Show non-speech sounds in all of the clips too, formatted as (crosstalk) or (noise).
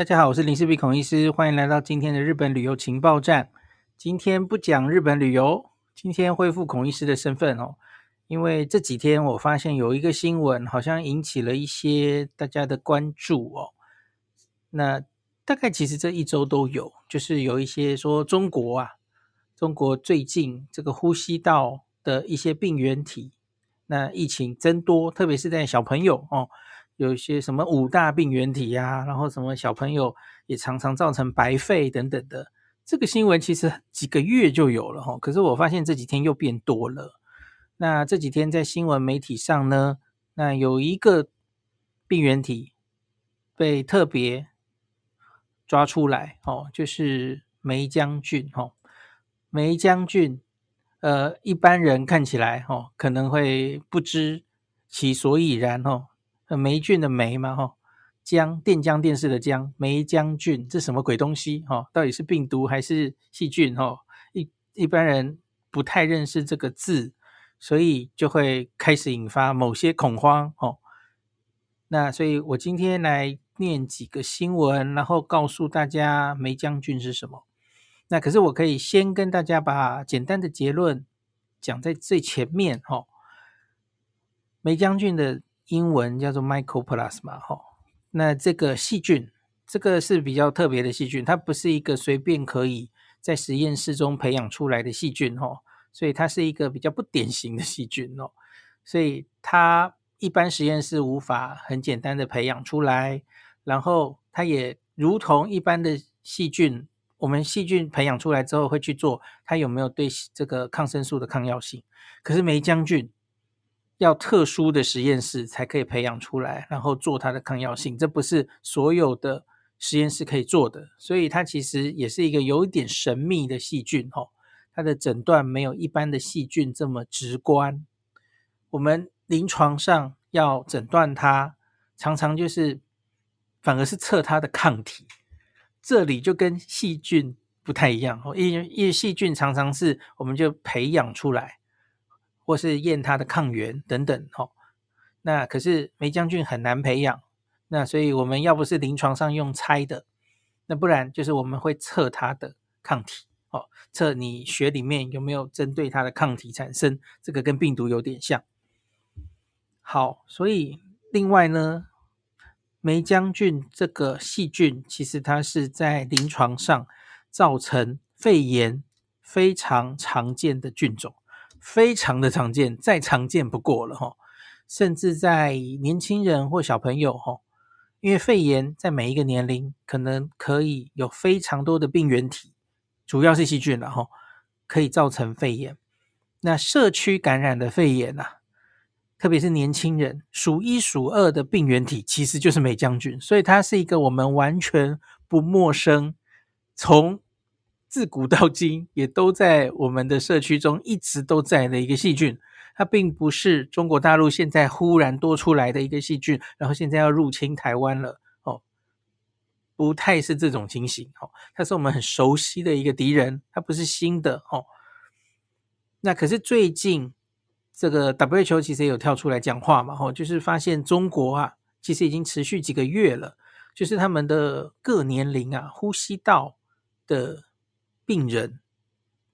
大家好，我是林氏璧孔医师，欢迎来到今天的日本旅游情报站。今天不讲日本旅游，今天恢复孔医师的身份哦。因为这几天我发现有一个新闻，好像引起了一些大家的关注哦。那大概其实这一周都有，就是有一些说中国啊，中国最近这个呼吸道的一些病原体，那疫情增多，特别是在小朋友哦。有一些什么五大病原体呀、啊，然后什么小朋友也常常造成白肺等等的，这个新闻其实几个月就有了哈，可是我发现这几天又变多了。那这几天在新闻媒体上呢，那有一个病原体被特别抓出来哦，就是霉浆菌哦，霉浆菌，呃，一般人看起来哦可能会不知其所以然哦。霉菌的霉嘛，哈，江电浆电视的江，霉浆菌，这什么鬼东西？哈，到底是病毒还是细菌？哈，一一般人不太认识这个字，所以就会开始引发某些恐慌。哦，那所以我今天来念几个新闻，然后告诉大家霉浆菌是什么。那可是我可以先跟大家把简单的结论讲在最前面。哈，霉将军的。英文叫做 Mycoplasma 哈，那这个细菌，这个是比较特别的细菌，它不是一个随便可以在实验室中培养出来的细菌哈，所以它是一个比较不典型的细菌哦，所以它一般实验室无法很简单的培养出来，然后它也如同一般的细菌，我们细菌培养出来之后会去做它有没有对这个抗生素的抗药性，可是霉浆菌。要特殊的实验室才可以培养出来，然后做它的抗药性，这不是所有的实验室可以做的，所以它其实也是一个有一点神秘的细菌哦。它的诊断没有一般的细菌这么直观。我们临床上要诊断它，常常就是反而是测它的抗体，这里就跟细菌不太一样哦，因为因为细菌常常是我们就培养出来。或是验它的抗原等等，吼，那可是霉浆菌很难培养，那所以我们要不是临床上用猜的，那不然就是我们会测它的抗体，哦，测你血里面有没有针对它的抗体产生，这个跟病毒有点像。好，所以另外呢，梅将军这个细菌其实它是在临床上造成肺炎非常常见的菌种。非常的常见，再常见不过了哈。甚至在年轻人或小朋友哈，因为肺炎在每一个年龄可能可以有非常多的病原体，主要是细菌了哈，可以造成肺炎。那社区感染的肺炎呐，特别是年轻人，数一数二的病原体其实就是美将军，所以它是一个我们完全不陌生，从自古到今，也都在我们的社区中一直都在的一个细菌，它并不是中国大陆现在忽然多出来的一个细菌，然后现在要入侵台湾了哦，不太是这种情形哦，它是我们很熟悉的一个敌人，它不是新的哦。那可是最近这个 WHO 其实也有跳出来讲话嘛，哦，就是发现中国啊，其实已经持续几个月了，就是他们的各年龄啊，呼吸道的。病人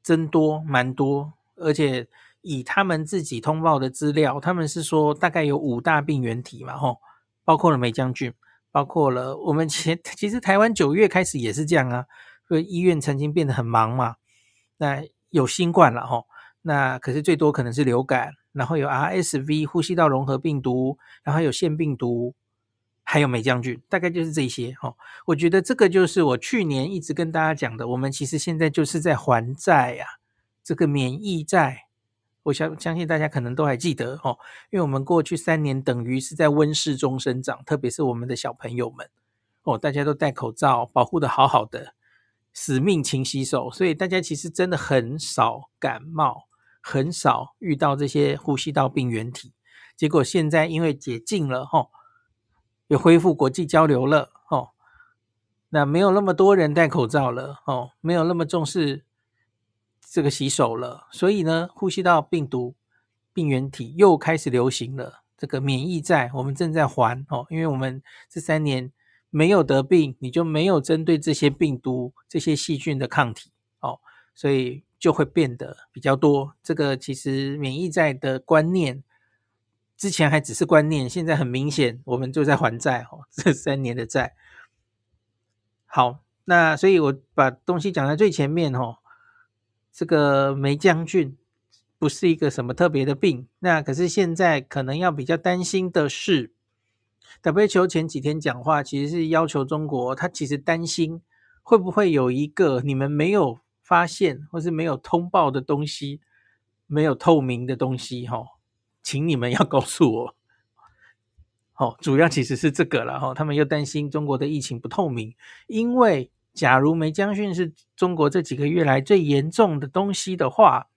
增多蛮多，而且以他们自己通报的资料，他们是说大概有五大病原体嘛，吼，包括了霉将军，包括了我们前其实台湾九月开始也是这样啊，所以医院曾经变得很忙嘛，那有新冠了吼，那可是最多可能是流感，然后有 RSV 呼吸道融合病毒，然后有腺病毒。还有美将军，大概就是这些哈。我觉得这个就是我去年一直跟大家讲的，我们其实现在就是在还债呀，这个免疫债。我相相信大家可能都还记得哦，因为我们过去三年等于是在温室中生长，特别是我们的小朋友们哦，大家都戴口罩，保护得好好的，死命勤洗手，所以大家其实真的很少感冒，很少遇到这些呼吸道病原体。结果现在因为解禁了哈。又恢复国际交流了哦，那没有那么多人戴口罩了哦，没有那么重视这个洗手了，所以呢，呼吸道病毒病原体又开始流行了。这个免疫债我们正在还哦，因为我们这三年没有得病，你就没有针对这些病毒、这些细菌的抗体哦，所以就会变得比较多。这个其实免疫债的观念，之前还只是观念，现在很明显，我们就在还债哦，这三年的债。好，那所以我把东西讲在最前面哦，这个梅将军不是一个什么特别的病，那可是现在可能要比较担心的是。WHO 前几天讲话，其实是要求中国，他其实担心会不会有一个你们没有发现或是没有通报的东西，没有透明的东西，哈，请你们要告诉我。好，(laughs) 主要其实是这个了，哈，他们又担心中国的疫情不透明，因为假如梅将军是中国这几个月来最严重的东西的话，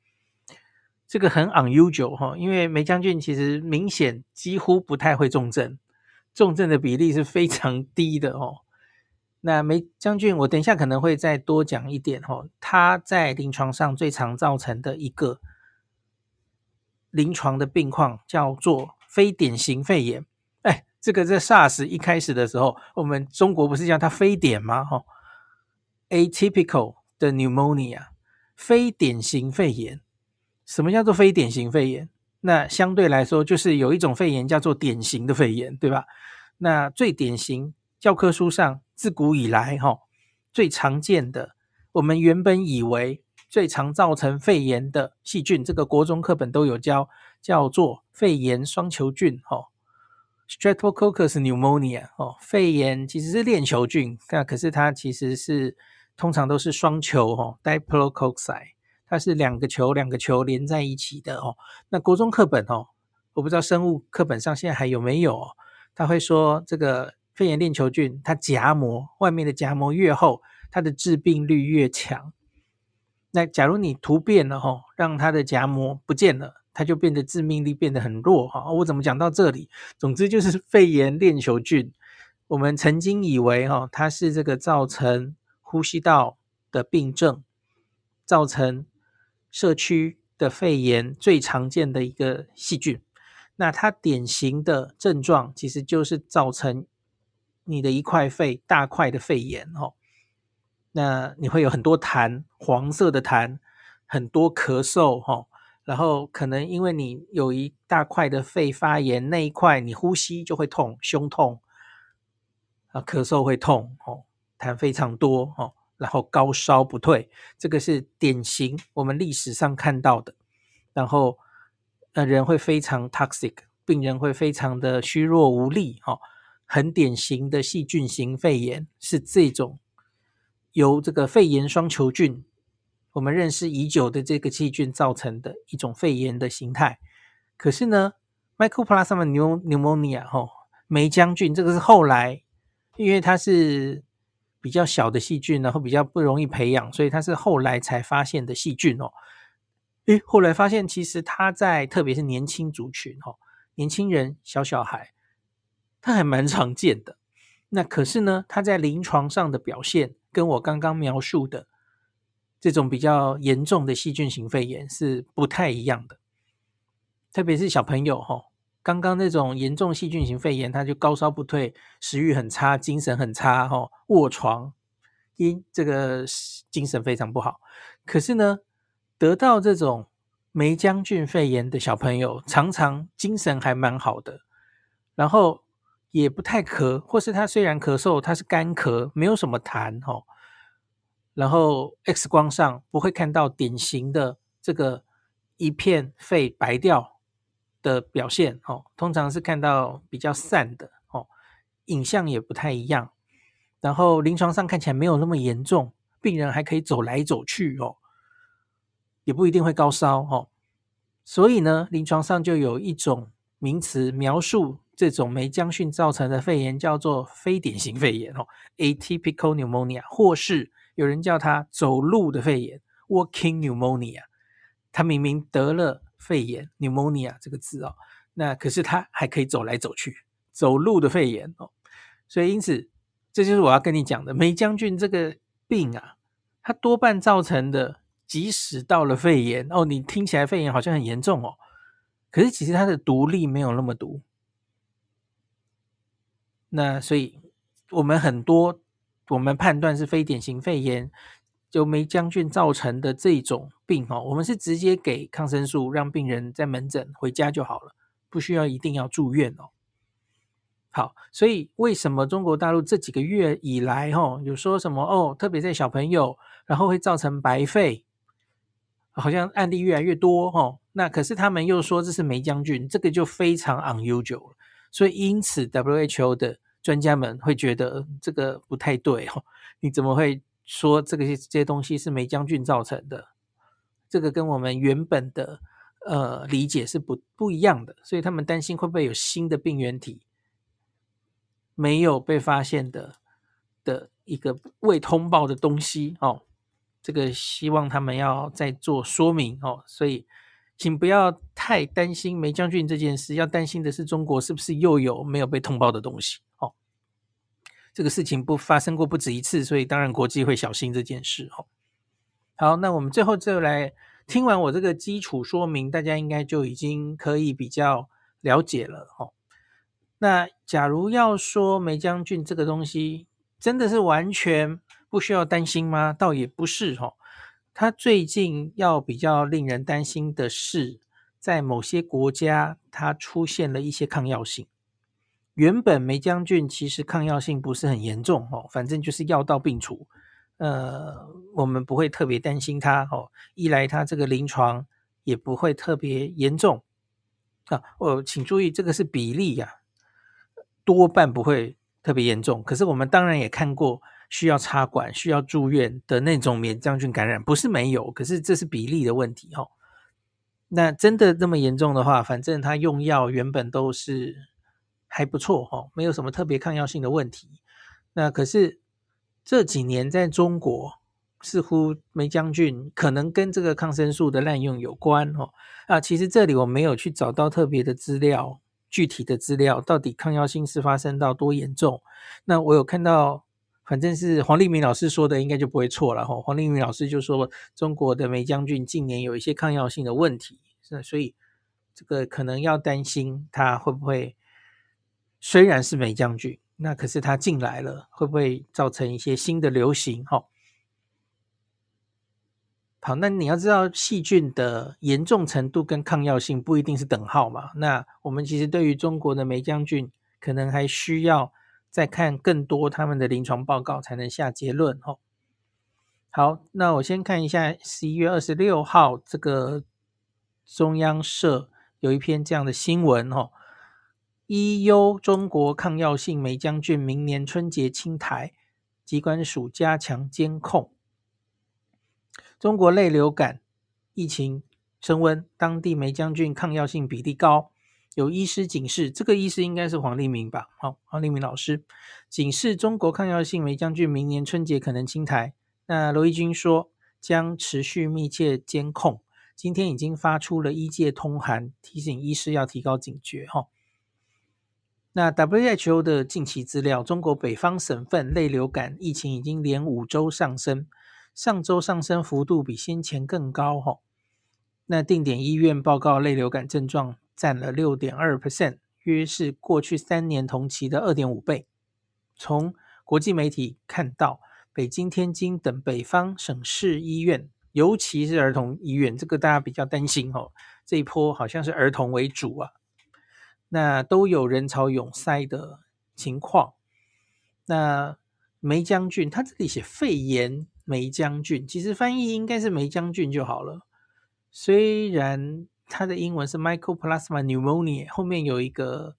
这个很 unusual 哈，因为梅将军其实明显几乎不太会重症。重症的比例是非常低的哦。那梅将军，我等一下可能会再多讲一点哦。他在临床上最常造成的一个临床的病况叫做非典型肺炎。哎，这个在 SARS 一开始的时候，我们中国不是叫它非典吗？哈，atypical 的 pneumonia，非典型肺炎。什么叫做非典型肺炎？那相对来说，就是有一种肺炎叫做典型的肺炎，对吧？那最典型，教科书上自古以来哈最常见的，我们原本以为最常造成肺炎的细菌，这个国中课本都有教，叫做肺炎双球菌哈，Streptococcus pneumonia 哦，肺炎其实是链球菌，那可是它其实是通常都是双球哈，Diplococci。它是两个球，两个球连在一起的哦。那国中课本哦，我不知道生物课本上现在还有没有哦。他会说这个肺炎链球菌，它夹膜外面的夹膜越厚，它的致病率越强。那假如你突变了哈，让它的夹膜不见了，它就变得致命力变得很弱哈。我怎么讲到这里？总之就是 (laughs) 肺炎链球菌，我们曾经以为哈，它是这个造成呼吸道的病症，造成。社区的肺炎最常见的一个细菌，那它典型的症状其实就是造成你的一块肺大块的肺炎哦。那你会有很多痰，黄色的痰，很多咳嗽哈，然后可能因为你有一大块的肺发炎，那一块你呼吸就会痛，胸痛啊，咳嗽会痛哦，痰非常多哦。然后高烧不退，这个是典型我们历史上看到的。然后，呃，人会非常 toxic，病人会非常的虚弱无力，哈、哦，很典型的细菌型肺炎是这种由这个肺炎双球菌，我们认识已久的这个细菌造成的一种肺炎的形态。可是呢，Mycoplasma pneumonia，吼、哦，霉浆菌这个是后来，因为它是。比较小的细菌，然后比较不容易培养，所以它是后来才发现的细菌哦。诶，后来发现其实它在特别是年轻族群哦，年轻人、小小孩，它还蛮常见的。那可是呢，它在临床上的表现跟我刚刚描述的这种比较严重的细菌型肺炎是不太一样的，特别是小朋友哈。刚刚那种严重细菌型肺炎，他就高烧不退，食欲很差，精神很差，哈，卧床，因这个精神非常不好。可是呢，得到这种霉浆菌肺炎的小朋友，常常精神还蛮好的，然后也不太咳，或是他虽然咳嗽，他是干咳，没有什么痰，哈。然后 X 光上不会看到典型的这个一片肺白掉。的表现哦，通常是看到比较散的哦，影像也不太一样，然后临床上看起来没有那么严重，病人还可以走来走去哦，也不一定会高烧哦，所以呢，临床上就有一种名词描述这种霉浆菌造成的肺炎，叫做非典型肺炎哦，atypical pneumonia，或是有人叫它走路的肺炎，walking pneumonia，他明明得了。肺炎 pneumonia 这个字哦，那可是他还可以走来走去，走路的肺炎哦，所以因此这就是我要跟你讲的霉浆菌这个病啊，它多半造成的，即使到了肺炎哦，你听起来肺炎好像很严重哦，可是其实它的毒力没有那么毒，那所以我们很多我们判断是非典型肺炎，就霉将军造成的这种病哦，我们是直接给抗生素，让病人在门诊回家就好了，不需要一定要住院哦。好，所以为什么中国大陆这几个月以来，哦，有说什么哦，特别在小朋友，然后会造成白肺，好像案例越来越多哦。那可是他们又说这是梅将军，这个就非常 unusual 了。所以因此 WHO 的专家们会觉得这个不太对哦，你怎么会说这个这些东西是霉将菌造成的？这个跟我们原本的呃理解是不不一样的，所以他们担心会不会有新的病原体。没有被发现的的一个未通报的东西哦，这个希望他们要再做说明哦，所以请不要太担心梅将军这件事，要担心的是中国是不是又有没有被通报的东西哦？这个事情不发生过不止一次，所以当然国际会小心这件事哦。好，那我们最后就来听完我这个基础说明，大家应该就已经可以比较了解了哦。那假如要说梅将军这个东西真的是完全不需要担心吗？倒也不是哦。他最近要比较令人担心的是，在某些国家它出现了一些抗药性。原本霉浆菌其实抗药性不是很严重哦，反正就是药到病除，呃，我们不会特别担心它哦。一来它这个临床也不会特别严重啊。哦，请注意这个是比例呀。多半不会特别严重，可是我们当然也看过需要插管、需要住院的那种霉浆菌感染，不是没有，可是这是比例的问题哦。那真的这么严重的话，反正他用药原本都是还不错哦，没有什么特别抗药性的问题。那可是这几年在中国，似乎霉浆菌可能跟这个抗生素的滥用有关哦。啊，其实这里我没有去找到特别的资料。具体的资料到底抗药性是发生到多严重？那我有看到，反正是黄立民老师说的，应该就不会错了哈。黄立民老师就说，中国的梅将军近年有一些抗药性的问题，是所以这个可能要担心它会不会，虽然是梅将军，那可是它进来了，会不会造成一些新的流行？哈。好，那你要知道细菌的严重程度跟抗药性不一定是等号嘛。那我们其实对于中国的梅将军，可能还需要再看更多他们的临床报告才能下结论哦。好，那我先看一下十一月二十六号这个中央社有一篇这样的新闻哦，EU 中国抗药性霉浆菌明年春节清台，机关署加强监控。中国类流感疫情升温，当地梅将军抗药性比例高，有医师警示，这个医师应该是黄立明吧？好，黄立明老师警示中国抗药性霉浆菌明年春节可能清台。那罗一钧说将持续密切监控，今天已经发出了医界通函，提醒医师要提高警觉。哈，那 WHO 的近期资料，中国北方省份类流感疫情已经连五周上升。上周上升幅度比先前更高，吼。那定点医院报告类流感症状占了六点二 percent，约是过去三年同期的二点五倍。从国际媒体看到，北京、天津等北方省市医院，尤其是儿童医院，这个大家比较担心，哦。这一波好像是儿童为主啊，那都有人潮涌塞的情况。那霉浆菌，它这里写肺炎。霉浆菌其实翻译应该是霉浆菌就好了，虽然它的英文是 Mycoplasma pneumonia*，后面有一个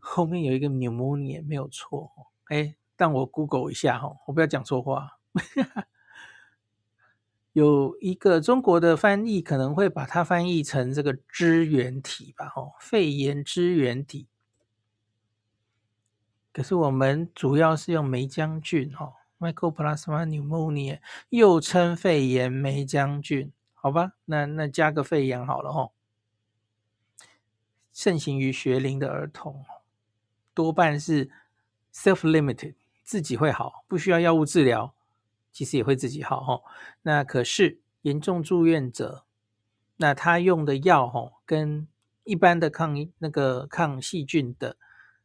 后面有一个 pneumonia 没有错，哎，但我 Google 一下哈，我不要讲错话，(laughs) 有一个中国的翻译可能会把它翻译成这个支原体吧，哦，肺炎支原体，可是我们主要是用梅浆菌哈。Mycoplasma pneumonia*，又称肺炎梅浆菌，好吧，那那加个肺炎好了吼。盛行于学龄的儿童，多半是 self-limited，自己会好，不需要药物治疗，其实也会自己好吼。那可是严重住院者，那他用的药吼，跟一般的抗那个抗细菌的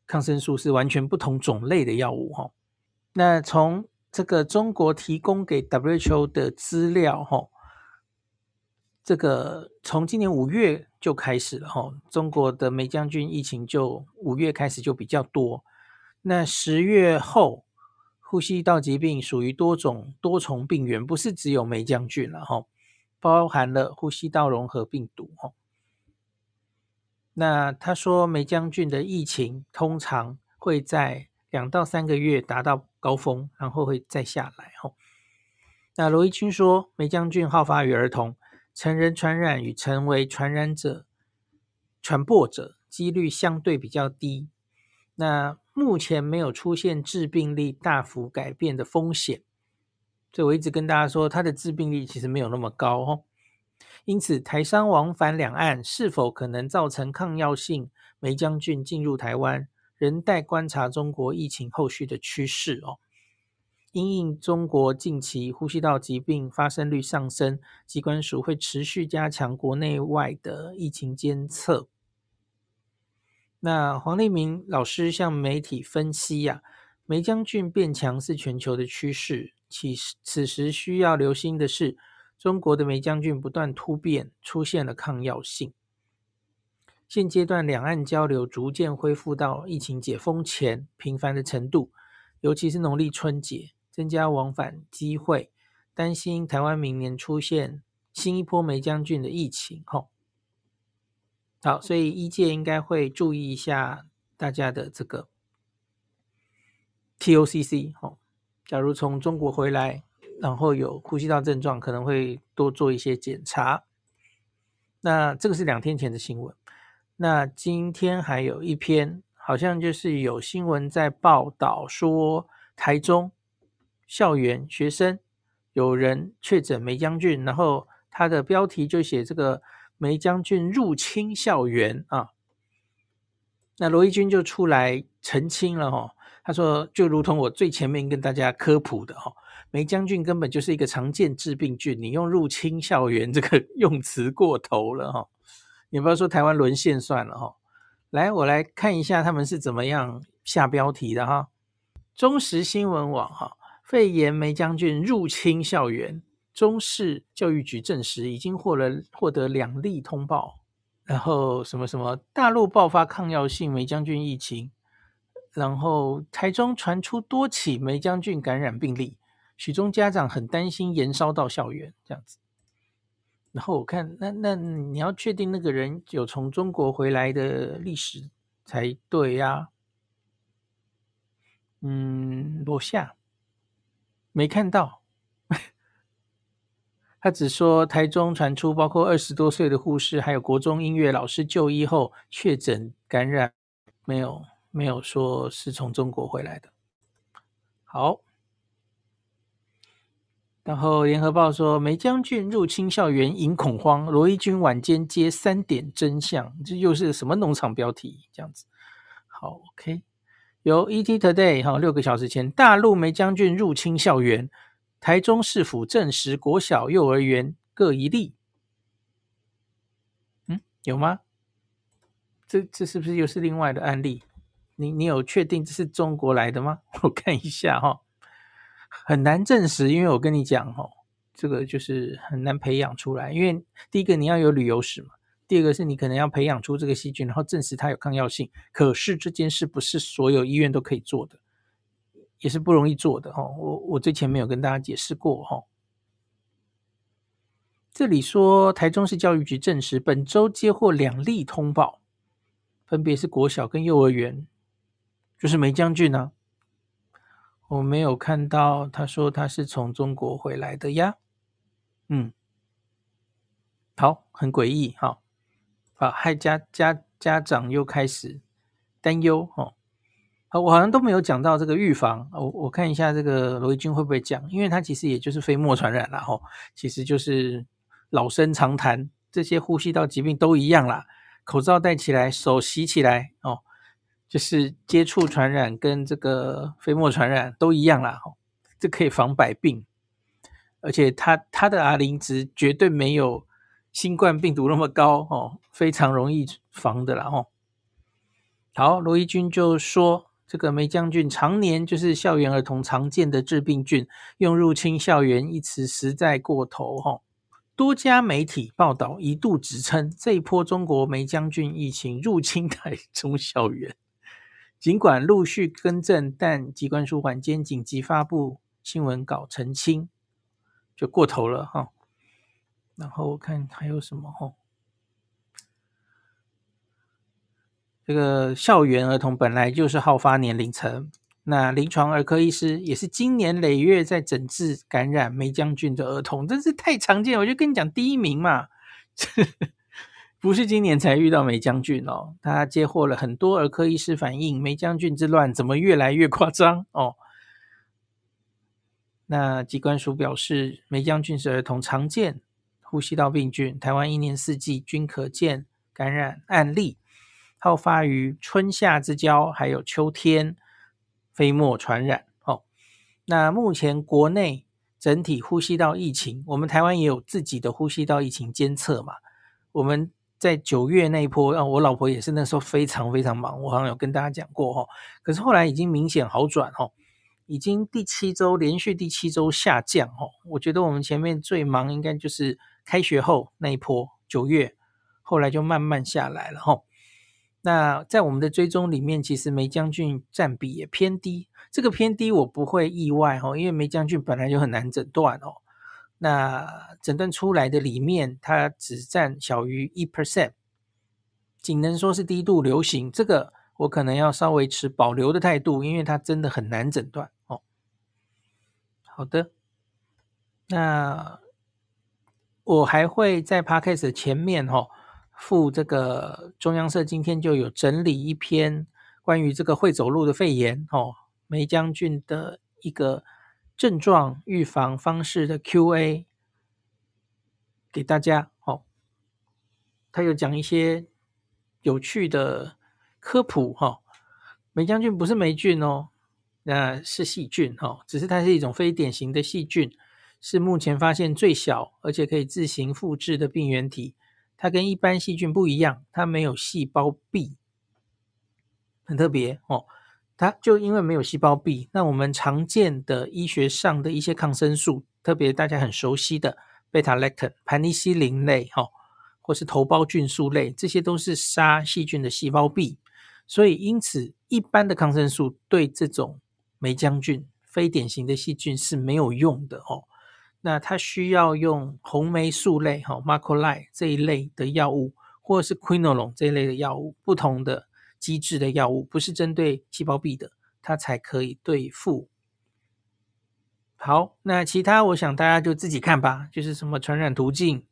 抗生素是完全不同种类的药物哈。那从这个中国提供给 WHO 的资料哈，这个从今年五月就开始了哈，中国的霉浆菌疫情就五月开始就比较多。那十月后，呼吸道疾病属于多种多重病原，不是只有霉浆菌了哈，包含了呼吸道融合病毒哈。那他说，霉浆菌的疫情通常会在两到三个月达到高峰，然后会再下来哈。那罗一军说，霉浆菌好发于儿童，成人传染与成为传染者、传播者几率相对比较低。那目前没有出现致病力大幅改变的风险，所以我一直跟大家说，它的致病力其实没有那么高哦。因此，台商往返两岸是否可能造成抗药性梅浆菌进入台湾，仍待观察中国疫情后续的趋势哦。因应中国近期呼吸道疾病发生率上升，疾管署会持续加强国内外的疫情监测。那黄立明老师向媒体分析呀、啊，霉浆菌变强是全球的趋势。其此时需要留心的是，中国的霉浆菌不断突变，出现了抗药性。现阶段两岸交流逐渐恢复到疫情解封前频繁的程度，尤其是农历春节，增加往返机会，担心台湾明年出现新一波梅将军的疫情。吼。好，所以医界应该会注意一下大家的这个 TOCC 哦。假如从中国回来，然后有呼吸道症状，可能会多做一些检查。那这个是两天前的新闻。那今天还有一篇，好像就是有新闻在报道说，台中校园学生有人确诊梅将军，然后他的标题就写这个。梅将军入侵校园啊，那罗一军就出来澄清了哈，他说就如同我最前面跟大家科普的哈，梅将军根本就是一个常见致病菌，你用入侵校园这个 (laughs) 用词过头了哈，你不要说台湾沦陷算了哈，来我来看一下他们是怎么样下标题的哈，中时新闻网哈，肺炎梅将军入侵校园。中市教育局证实，已经获了获得两例通报，然后什么什么大陆爆发抗药性梅将军疫情，然后台中传出多起梅将军感染病例，许多家长很担心延烧到校园这样子。然后我看，那那你要确定那个人有从中国回来的历史才对呀、啊。嗯，落下没看到。他只说台中传出包括二十多岁的护士，还有国中音乐老师就医后确诊感染，没有没有说是从中国回来的。好，然后联合报说梅将军入侵校园引恐慌，罗一军晚间接三点真相，这又是什么农场标题？这样子。好，OK，由 ET Today 哈六个小时前，大陆梅将军入侵校园。台中市府证实，国小、幼儿园各一例。嗯，有吗？这这是不是又是另外的案例？你你有确定这是中国来的吗？我看一下哈，很难证实，因为我跟你讲哈，这个就是很难培养出来。因为第一个你要有旅游史嘛，第二个是你可能要培养出这个细菌，然后证实它有抗药性。可是这件事不是所有医院都可以做的。也是不容易做的哈，我我最前面有跟大家解释过哈。这里说台中市教育局证实，本周接获两例通报，分别是国小跟幼儿园，就是霉浆菌呢。我没有看到他说他是从中国回来的呀。嗯，好，很诡异哈，啊，害家家家长又开始担忧哦。好，我好像都没有讲到这个预防。我我看一下这个罗一军会不会讲，因为他其实也就是飞沫传染啦，吼，其实就是老生常谈，这些呼吸道疾病都一样啦。口罩戴起来，手洗起来，哦，就是接触传染跟这个飞沫传染都一样啦，吼，这可以防百病，而且他他的 R 零值绝对没有新冠病毒那么高，哦，非常容易防的啦，吼。好，罗一军就说，这个霉浆菌常年就是校园儿童常见的致病菌，用入侵校园一词实在过头哈。多家媒体报道一度指称，这一波中国霉浆菌疫情入侵台中校园。尽管陆续更正，但机关署晚间紧急发布新闻稿澄清，就过头了哈。然后我看还有什么哈？这个校园儿童本来就是好发年龄层，那临床儿科医师也是经年累月在诊治感染霉浆菌的儿童，真是太常见。我就跟你讲，第一名嘛。(laughs) 不是今年才遇到霉浆菌哦，他接获了很多儿科医师反映，霉浆菌之乱怎么越来越夸张哦？那机关署表示，霉浆菌是儿童常见呼吸道病菌，台湾一年四季均可见感染案例，好发于春夏之交，还有秋天飞沫传染哦。那目前国内整体呼吸道疫情，我们台湾也有自己的呼吸道疫情监测嘛，我们。在九月那一波，啊，我老婆也是那时候非常非常忙，我好像有跟大家讲过哈。可是后来已经明显好转哈，已经第七周连续第七周下降哈。我觉得我们前面最忙应该就是开学后那一波九月，后来就慢慢下来了哈。那在我们的追踪里面，其实霉浆菌占比也偏低，这个偏低我不会意外哈，因为霉浆菌本来就很难诊断哦。那诊断出来的里面，它只占小于一 percent，仅能说是低度流行。这个我可能要稍微持保留的态度，因为它真的很难诊断哦。好的，那我还会在 podcast 前面哦附这个中央社今天就有整理一篇关于这个会走路的肺炎哦，霉浆菌的一个。症状预防方式的 Q&A 给大家哦，他有讲一些有趣的科普哈。霉浆菌不是霉菌哦，那是细菌哦，只是它是一种非典型的细菌，是目前发现最小而且可以自行复制的病原体。它跟一般细菌不一样，它没有细胞壁，很特别哦。它就因为没有细胞壁，那我们常见的医学上的一些抗生素，特别大家很熟悉的贝塔类特、盘尼西林类，哈，或是头孢菌素类，这些都是杀细菌的细胞壁，所以因此一般的抗生素对这种霉浆菌非典型的细菌是没有用的哦。那它需要用红霉素类，哈，macrolide 这一类的药物，或者是 quinolone 这一类的药物，不同的。机制的药物不是针对细胞壁的，它才可以对付。好，那其他我想大家就自己看吧，就是什么传染途径，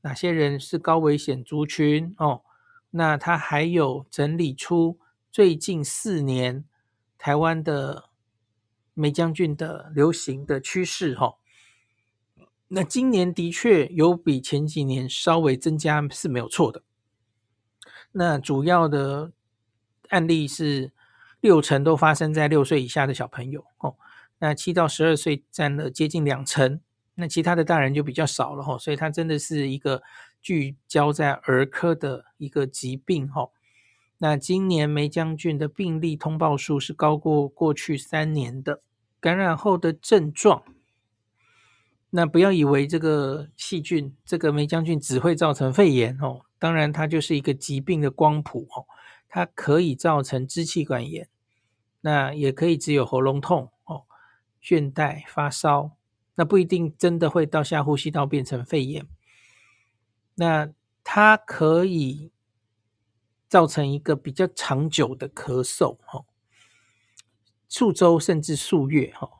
哪些人是高危险族群哦。那它还有整理出最近四年台湾的霉浆菌的流行的趋势哈、那今年的确有比前几年稍微增加是没有错的。那主要的案例是六成都发生在六岁以下的小朋友哦，那七到十二岁占了接近两成，那其他的大人就比较少了哈，所以它真的是一个聚焦在儿科的一个疾病哈。那今年梅将军的病例通报数是高过过去三年的感染后的症状。那不要以为这个细菌，这个霉菌只会造成肺炎哦。当然，它就是一个疾病的光谱哦，它可以造成支气管炎，那也可以只有喉咙痛哦、倦怠、发烧，那不一定真的会到下呼吸道变成肺炎。那它可以造成一个比较长久的咳嗽哦，数周甚至数月哈。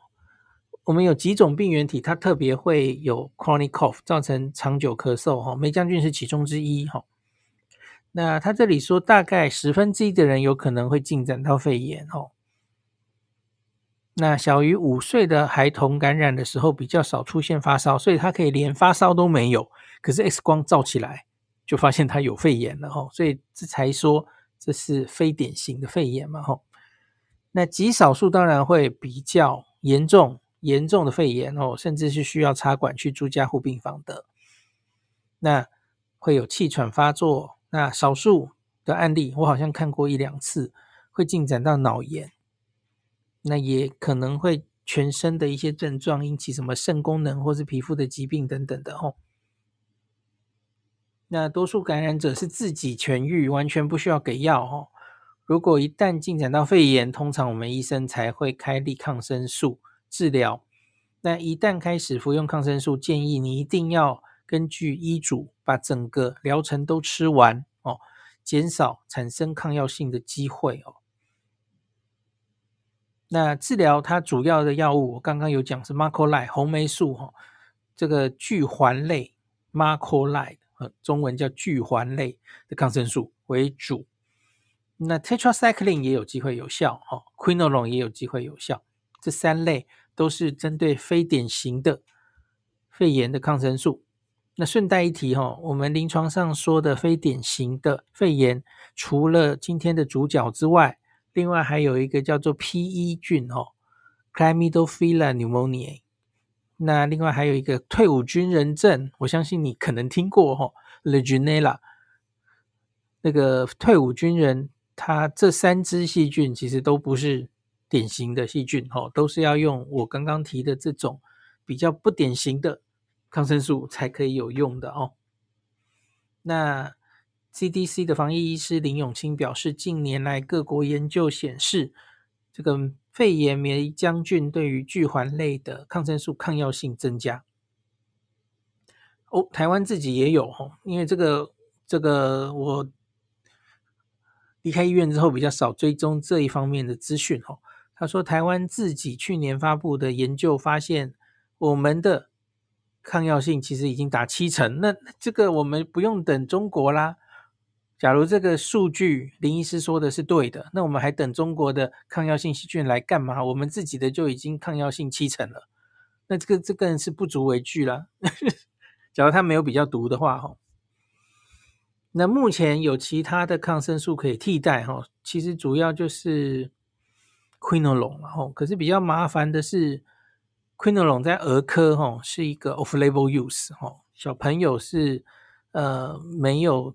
我们有几种病原体，它特别会有 chronic cough，造成长久咳嗽哈。霉浆菌是其中之一哈。那他这里说，大概十分之一的人有可能会进展到肺炎哦。那小于五岁的孩童感染的时候比较少出现发烧，所以他可以连发烧都没有，可是 X 光照起来就发现他有肺炎了哈。所以这才说这是非典型的肺炎嘛哈。那极少数当然会比较严重。严重的肺炎哦，甚至是需要插管去住加护病房的，那会有气喘发作。那少数的案例，我好像看过一两次，会进展到脑炎，那也可能会全身的一些症状引起什么肾功能或是皮肤的疾病等等的哦。那多数感染者是自己痊愈，完全不需要给药哦。如果一旦进展到肺炎，通常我们医生才会开立抗生素治疗。那一旦开始服用抗生素，建议你一定要根据医嘱把整个疗程都吃完哦，减少产生抗药性的机会哦。那治疗它主要的药物，我刚刚有讲是 Macrolide 红霉素哈，这个聚环类 Macrolide。中文叫聚环类的抗生素为主，那 Tetracycline 也有机会有效，哦，Quinolone 也有机会有效，这三类都是针对非典型的肺炎的抗生素。那顺带一提，哈，我们临床上说的非典型的肺炎，除了今天的主角之外，另外还有一个叫做 PE 菌，哦 c l a m y d o p h i l a pneumonia 那另外还有一个退伍军人症，我相信你可能听过哈，Legionella。那个退伍军人，他这三支细菌其实都不是典型的细菌哦，都是要用我刚刚提的这种比较不典型的抗生素才可以有用的哦。那 CDC 的防疫医师林永清表示，近年来各国研究显示，这个。肺炎霉浆菌对于聚环类的抗生素抗药性增加。哦，台湾自己也有哦，因为这个这个我离开医院之后比较少追踪这一方面的资讯哦。他说台湾自己去年发布的研究发现，我们的抗药性其实已经达七成，那这个我们不用等中国啦。假如这个数据林医师说的是对的，那我们还等中国的抗药性细菌来干嘛？我们自己的就已经抗药性七成了，那这个这个是不足为惧了。(laughs) 假如他没有比较毒的话，哈，那目前有其他的抗生素可以替代，哈，其实主要就是 Quinolone，然后可是比较麻烦的是 Quinolone 在儿科，哈，是一个 off-label use，哈，小朋友是呃没有。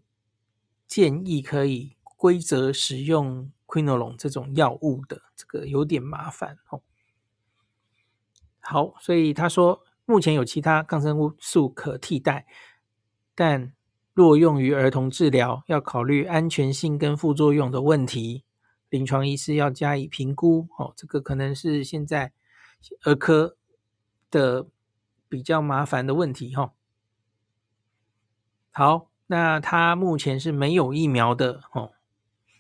建议可以规则使用 Quinolone 这种药物的，这个有点麻烦哦。好，所以他说目前有其他抗生素可替代，但若用于儿童治疗，要考虑安全性跟副作用的问题，临床医师要加以评估。哦，这个可能是现在儿科的比较麻烦的问题哈。好。那他目前是没有疫苗的哦，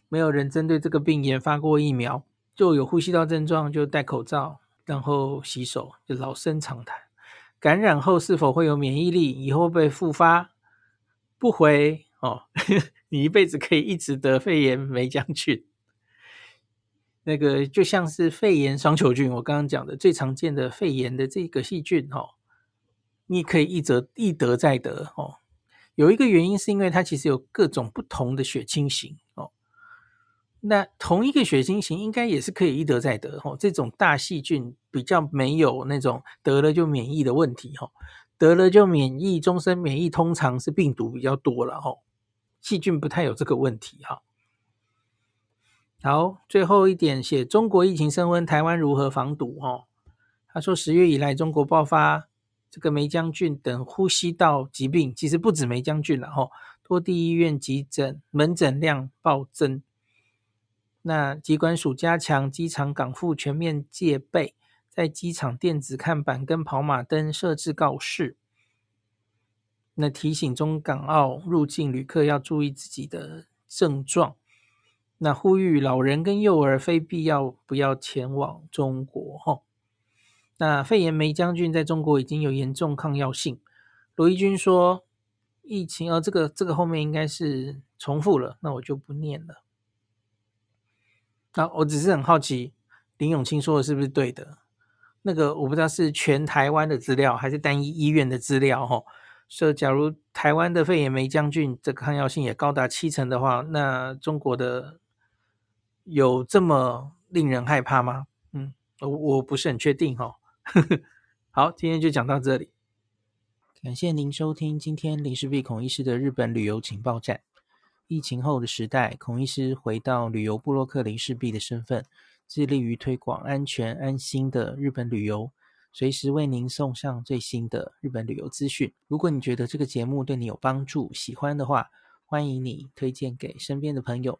没有人针对这个病研发过疫苗，就有呼吸道症状就戴口罩，然后洗手，就老生常谈。感染后是否会有免疫力？以后会被复发？不回哦，(laughs) 你一辈子可以一直得肺炎霉浆菌，那个就像是肺炎双球菌，我刚刚讲的最常见的肺炎的这个细菌哦，你可以一则一得再得哦。有一个原因是因为它其实有各种不同的血清型哦，那同一个血清型应该也是可以一得再得哦。这种大细菌比较没有那种得了就免疫的问题哈，得了就免疫，终身免疫通常是病毒比较多了哈，细菌不太有这个问题哈。好，最后一点写中国疫情升温，台湾如何防堵哈？他说十月以来中国爆发。这个霉浆菌等呼吸道疾病，其实不止霉浆菌了哈。多地医院急诊门诊量暴增，那机关署加强机场港埠全面戒备，在机场电子看板跟跑马灯设置告示，那提醒中港澳入境旅客要注意自己的症状，那呼吁老人跟幼儿非必要不要前往中国哈。那肺炎霉浆菌在中国已经有严重抗药性。罗一军说，疫情哦，这个这个后面应该是重复了，那我就不念了。那我只是很好奇，林永清说的是不是对的？那个我不知道是全台湾的资料还是单一医院的资料哈。说假如台湾的肺炎霉浆菌这个抗药性也高达七成的话，那中国的有这么令人害怕吗？嗯，我我不是很确定哈。(laughs) 好，今天就讲到这里。感谢您收听今天林氏璧孔医师的日本旅游情报站。疫情后的时代，孔医师回到旅游部落客林氏璧的身份，致力于推广安全安心的日本旅游，随时为您送上最新的日本旅游资讯。如果你觉得这个节目对你有帮助，喜欢的话，欢迎你推荐给身边的朋友，